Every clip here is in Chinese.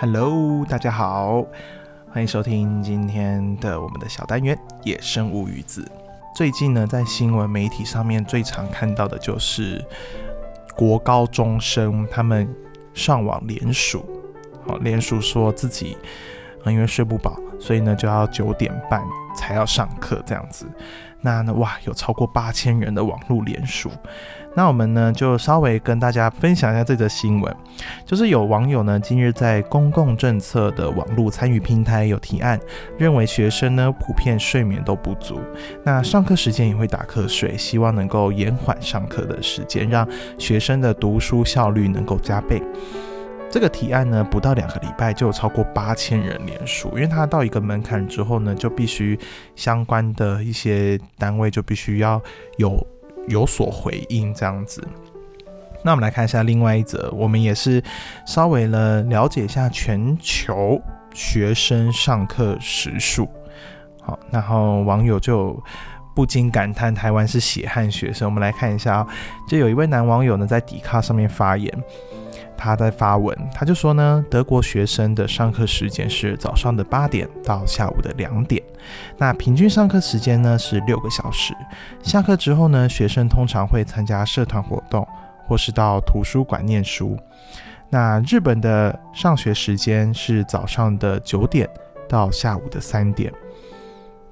Hello，大家好，欢迎收听今天的我们的小单元《野生物语子》。最近呢，在新闻媒体上面最常看到的就是国高中生他们上网联署，好，联署说自己因为睡不饱，所以呢就要九点半才要上课这样子。那呢，哇，有超过八千人的网络联署。那我们呢，就稍微跟大家分享一下这则新闻，就是有网友呢，今日在公共政策的网络参与平台有提案，认为学生呢普遍睡眠都不足，那上课时间也会打瞌睡，希望能够延缓上课的时间，让学生的读书效率能够加倍。这个提案呢，不到两个礼拜就有超过八千人联署，因为它到一个门槛之后呢，就必须相关的一些单位就必须要有有所回应这样子。那我们来看一下另外一则，我们也是稍微呢了解一下全球学生上课时数。好，然后网友就不禁感叹台湾是血汗学生。我们来看一下啊，就有一位男网友呢在迪卡上面发言。他在发文，他就说呢，德国学生的上课时间是早上的八点到下午的两点，那平均上课时间呢是六个小时。下课之后呢，学生通常会参加社团活动，或是到图书馆念书。那日本的上学时间是早上的九点到下午的三点，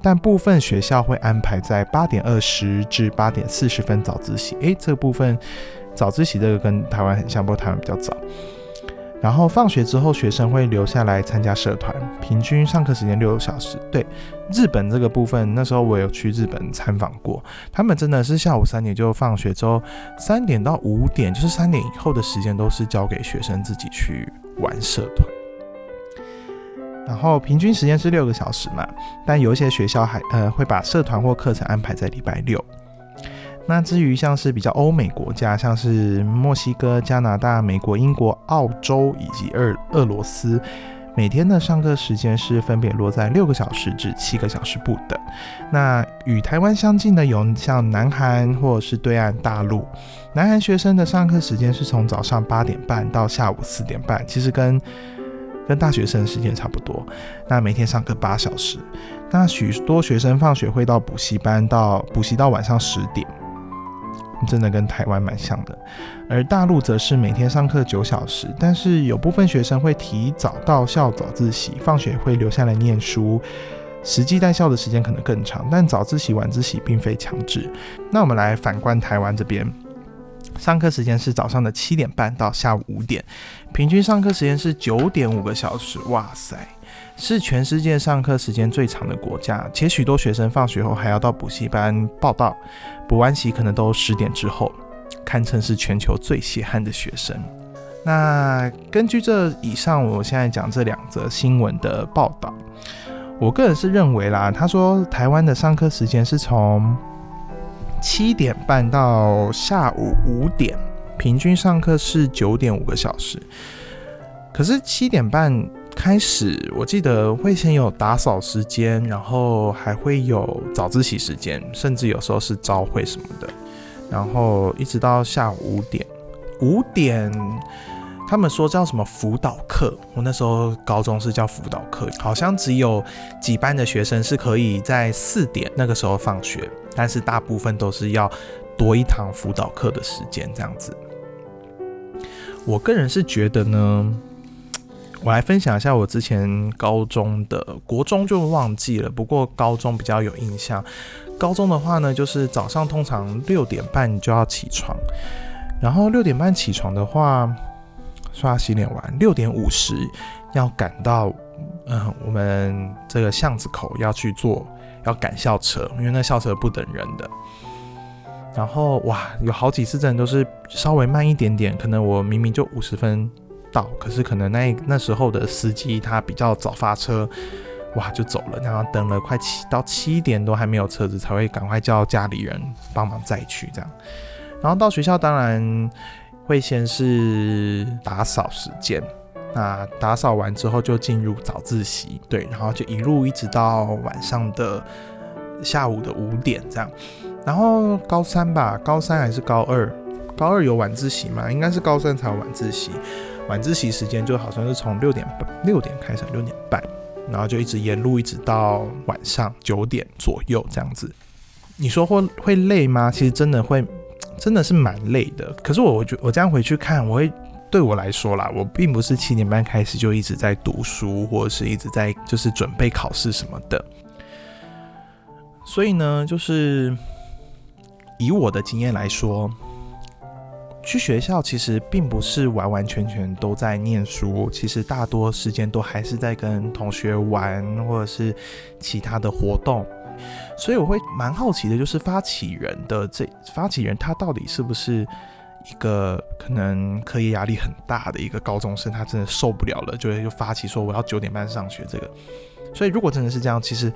但部分学校会安排在八点二十至八点四十分早自习。诶，这部分。早自习这个跟台湾很像，不过台湾比较早。然后放学之后，学生会留下来参加社团，平均上课时间六个小时。对，日本这个部分，那时候我有去日本参访过，他们真的是下午三点就放学之后，三点到五点，就是三点以后的时间都是交给学生自己去玩社团。然后平均时间是六个小时嘛，但有一些学校还呃会把社团或课程安排在礼拜六。那至于像是比较欧美国家，像是墨西哥、加拿大、美国、英国、澳洲以及俄俄罗斯，每天的上课时间是分别落在六个小时至七个小时不等。那与台湾相近的有像南韩或者是对岸大陆，南韩学生的上课时间是从早上八点半到下午四点半，其实跟跟大学生的时间差不多。那每天上课八小时，那许多学生放学会到补习班，到补习到晚上十点。真的跟台湾蛮像的，而大陆则是每天上课九小时，但是有部分学生会提早到校早自习，放学会留下来念书，实际在校的时间可能更长，但早自习晚自习并非强制。那我们来反观台湾这边，上课时间是早上的七点半到下午五点，平均上课时间是九点五个小时，哇塞！是全世界上课时间最长的国家，且许多学生放学后还要到补习班报到，补完习可能都十点之后，堪称是全球最血汗的学生。那根据这以上我现在讲这两则新闻的报道，我个人是认为啦，他说台湾的上课时间是从七点半到下午五点，平均上课是九点五个小时，可是七点半。开始，我记得会先有打扫时间，然后还会有早自习时间，甚至有时候是朝会什么的，然后一直到下午五点。五点，他们说叫什么辅导课？我那时候高中是叫辅导课，好像只有几班的学生是可以在四点那个时候放学，但是大部分都是要多一堂辅导课的时间这样子。我个人是觉得呢。我来分享一下我之前高中的，国中就忘记了，不过高中比较有印象。高中的话呢，就是早上通常六点半就要起床，然后六点半起床的话，刷洗脸完，六点五十要赶到，嗯，我们这个巷子口要去坐，要赶校车，因为那校车不等人的。然后哇，有好几次真的都是稍微慢一点点，可能我明明就五十分。到，可是可能那那时候的司机他比较早发车，哇就走了，然后等了快七到七点都还没有车子，才会赶快叫家里人帮忙再去这样。然后到学校当然会先是打扫时间，那打扫完之后就进入早自习，对，然后就一路一直到晚上的下午的五点这样。然后高三吧，高三还是高二？高二有晚自习吗？应该是高三才有晚自习。晚自习时间就好像是从六点半六点开始，六点半，然后就一直沿路一直到晚上九点左右这样子。你说会会累吗？其实真的会，真的是蛮累的。可是我我觉我这样回去看，我会对我来说啦，我并不是七点半开始就一直在读书，或者是一直在就是准备考试什么的。所以呢，就是以我的经验来说。去学校其实并不是完完全全都在念书，其实大多时间都还是在跟同学玩，或者是其他的活动。所以我会蛮好奇的，就是发起人的这发起人他到底是不是一个可能课业压力很大的一个高中生，他真的受不了了，就会就发起说我要九点半上学这个。所以如果真的是这样，其实。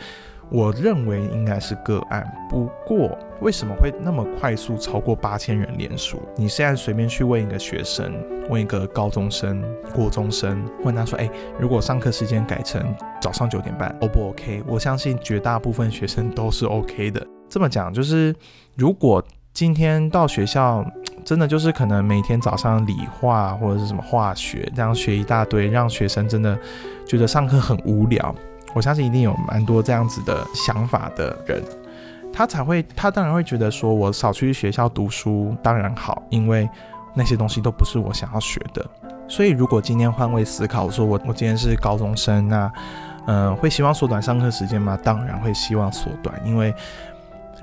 我认为应该是个案，不过为什么会那么快速超过八千人连署？你现在随便去问一个学生，问一个高中生、国中生，问他说：“哎，如果上课时间改成早上九点半，O 不 OK？” 我相信绝大部分学生都是 OK 的。这么讲就是，如果今天到学校，真的就是可能每天早上理化或者是什么化学这样学一大堆，让学生真的觉得上课很无聊。我相信一定有蛮多这样子的想法的人，他才会，他当然会觉得说，我少去学校读书当然好，因为那些东西都不是我想要学的。所以，如果今天换位思考，说我我今天是高中生，那嗯，会希望缩短上课时间吗？当然会希望缩短，因为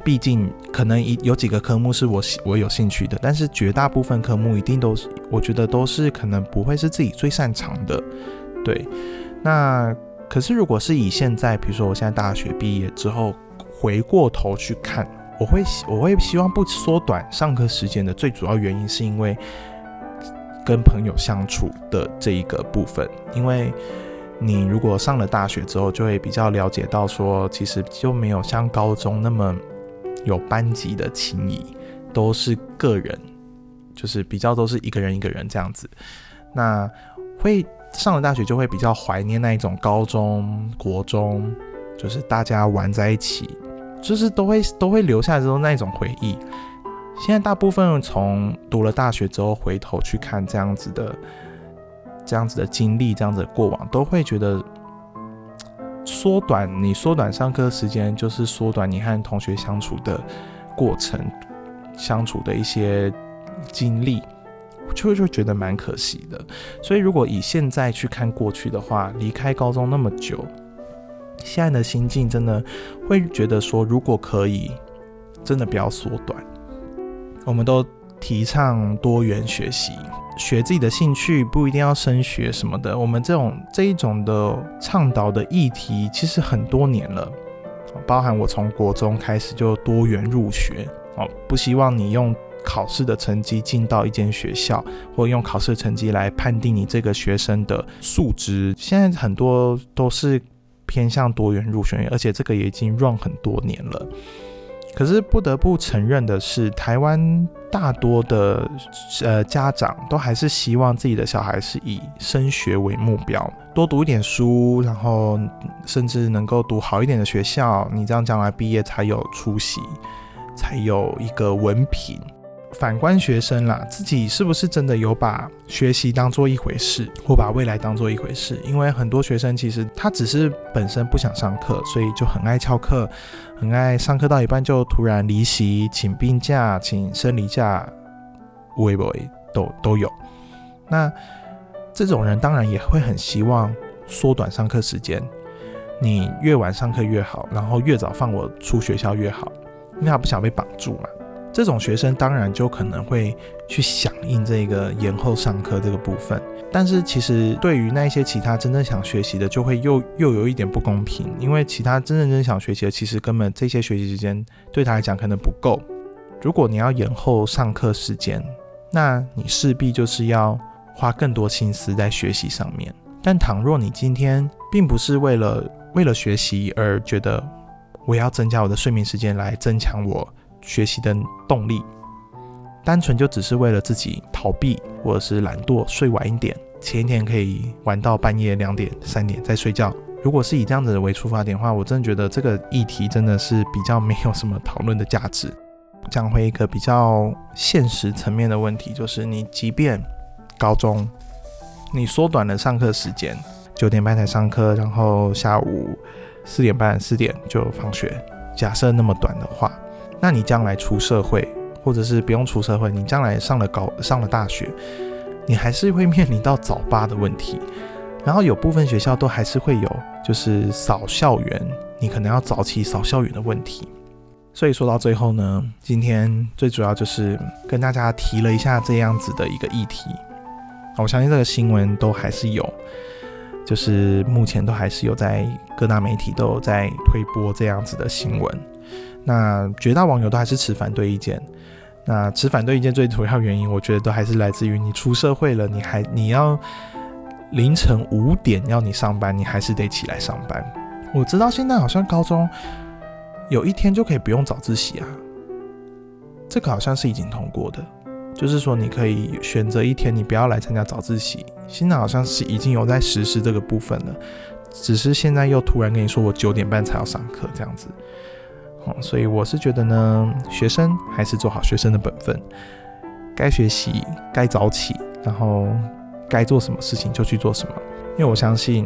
毕竟可能一有几个科目是我我有兴趣的，但是绝大部分科目一定都是，我觉得都是可能不会是自己最擅长的。对，那。可是，如果是以现在，比如说我现在大学毕业之后，回过头去看，我会我会希望不缩短上课时间的最主要原因，是因为跟朋友相处的这一个部分。因为你如果上了大学之后，就会比较了解到说，其实就没有像高中那么有班级的情谊，都是个人，就是比较都是一个人一个人这样子，那会。上了大学就会比较怀念那一种高中、国中，就是大家玩在一起，就是都会都会留下之后那一种回忆。现在大部分从读了大学之后回头去看这样子的、这样子的经历、这样子的过往，都会觉得缩短你缩短上课时间，就是缩短你和同学相处的过程、相处的一些经历。就就觉得蛮可惜的，所以如果以现在去看过去的话，离开高中那么久，现在的心境真的会觉得说，如果可以，真的不要缩短。我们都提倡多元学习，学自己的兴趣，不一定要升学什么的。我们这种这一种的倡导的议题，其实很多年了，包含我从国中开始就多元入学哦，不希望你用。考试的成绩进到一间学校，或用考试成绩来判定你这个学生的素质，现在很多都是偏向多元入学，而且这个也已经 run 很多年了。可是不得不承认的是，台湾大多的呃家长都还是希望自己的小孩是以升学为目标，多读一点书，然后甚至能够读好一点的学校，你这样将来毕业才有出息，才有一个文凭。反观学生啦，自己是不是真的有把学习当做一回事，或把未来当做一回事？因为很多学生其实他只是本身不想上课，所以就很爱翘课，很爱上课到一半就突然离席，请病假、请生理假，微不都都有。那这种人当然也会很希望缩短上课时间，你越晚上课越好，然后越早放我出学校越好，因为他不想被绑住嘛。这种学生当然就可能会去响应这个延后上课这个部分，但是其实对于那一些其他真正想学习的，就会又又有一点不公平，因为其他真正真想学习的，其实根本这些学习时间对他来讲可能不够。如果你要延后上课时间，那你势必就是要花更多心思在学习上面。但倘若你今天并不是为了为了学习而觉得我要增加我的睡眠时间来增强我。学习的动力，单纯就只是为了自己逃避或者是懒惰，睡晚一点，前一天可以玩到半夜两点、三点再睡觉。如果是以这样子为出发点的话，我真的觉得这个议题真的是比较没有什么讨论的价值。讲回一个比较现实层面的问题，就是你即便高中你缩短了上课时间，九点半才上课，然后下午四点半、四点就放学。假设那么短的话，那你将来出社会，或者是不用出社会，你将来上了高、上了大学，你还是会面临到早八的问题。然后有部分学校都还是会有，就是扫校园，你可能要早起扫校园的问题。所以说到最后呢，今天最主要就是跟大家提了一下这样子的一个议题。我相信这个新闻都还是有，就是目前都还是有在各大媒体都有在推播这样子的新闻。那绝大网友都还是持反对意见。那持反对意见最主要原因，我觉得都还是来自于你出社会了，你还你要凌晨五点要你上班，你还是得起来上班。我知道现在好像高中。有一天就可以不用早自习啊，这个好像是已经通过的，就是说你可以选择一天你不要来参加早自习。现在好像是已经有在实施这个部分了，只是现在又突然跟你说我九点半才要上课这样子，所以我是觉得呢，学生还是做好学生的本分，该学习该早起，然后该做什么事情就去做什么，因为我相信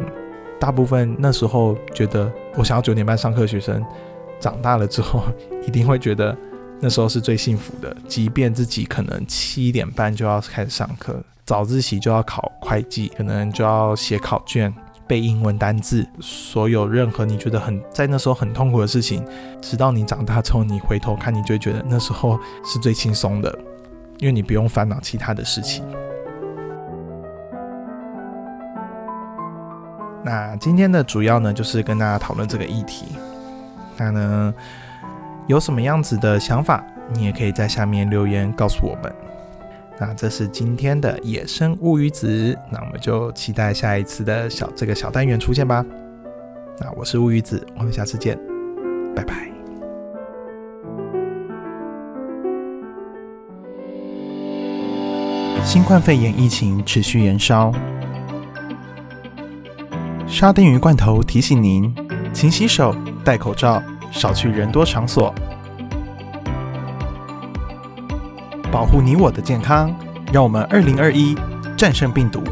大部分那时候觉得我想要九点半上课的学生。长大了之后，一定会觉得那时候是最幸福的。即便自己可能七点半就要开始上课，早自习就要考会计，可能就要写考卷、背英文单字，所有任何你觉得很在那时候很痛苦的事情，直到你长大之后，你回头看，你就会觉得那时候是最轻松的，因为你不用烦恼其他的事情。那今天的主要呢，就是跟大家讨论这个议题。那呢，有什么样子的想法，你也可以在下面留言告诉我们。那这是今天的野生乌鱼子，那我们就期待下一次的小这个小单元出现吧。那我是乌鱼子，我们下次见，拜拜。新冠肺炎疫情持续延烧，沙丁鱼罐头提醒您，勤洗手。戴口罩，少去人多场所，保护你我的健康。让我们二零二一战胜病毒。